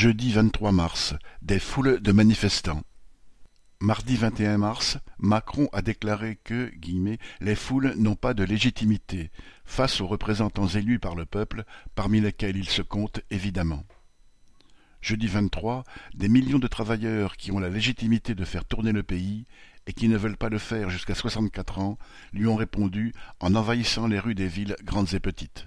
Jeudi vingt-trois mars, des foules de manifestants. Mardi vingt et un mars, Macron a déclaré que les foules n'ont pas de légitimité face aux représentants élus par le peuple, parmi lesquels il se compte évidemment. Jeudi vingt-trois, des millions de travailleurs qui ont la légitimité de faire tourner le pays et qui ne veulent pas le faire jusqu'à soixante-quatre ans lui ont répondu en envahissant les rues des villes grandes et petites.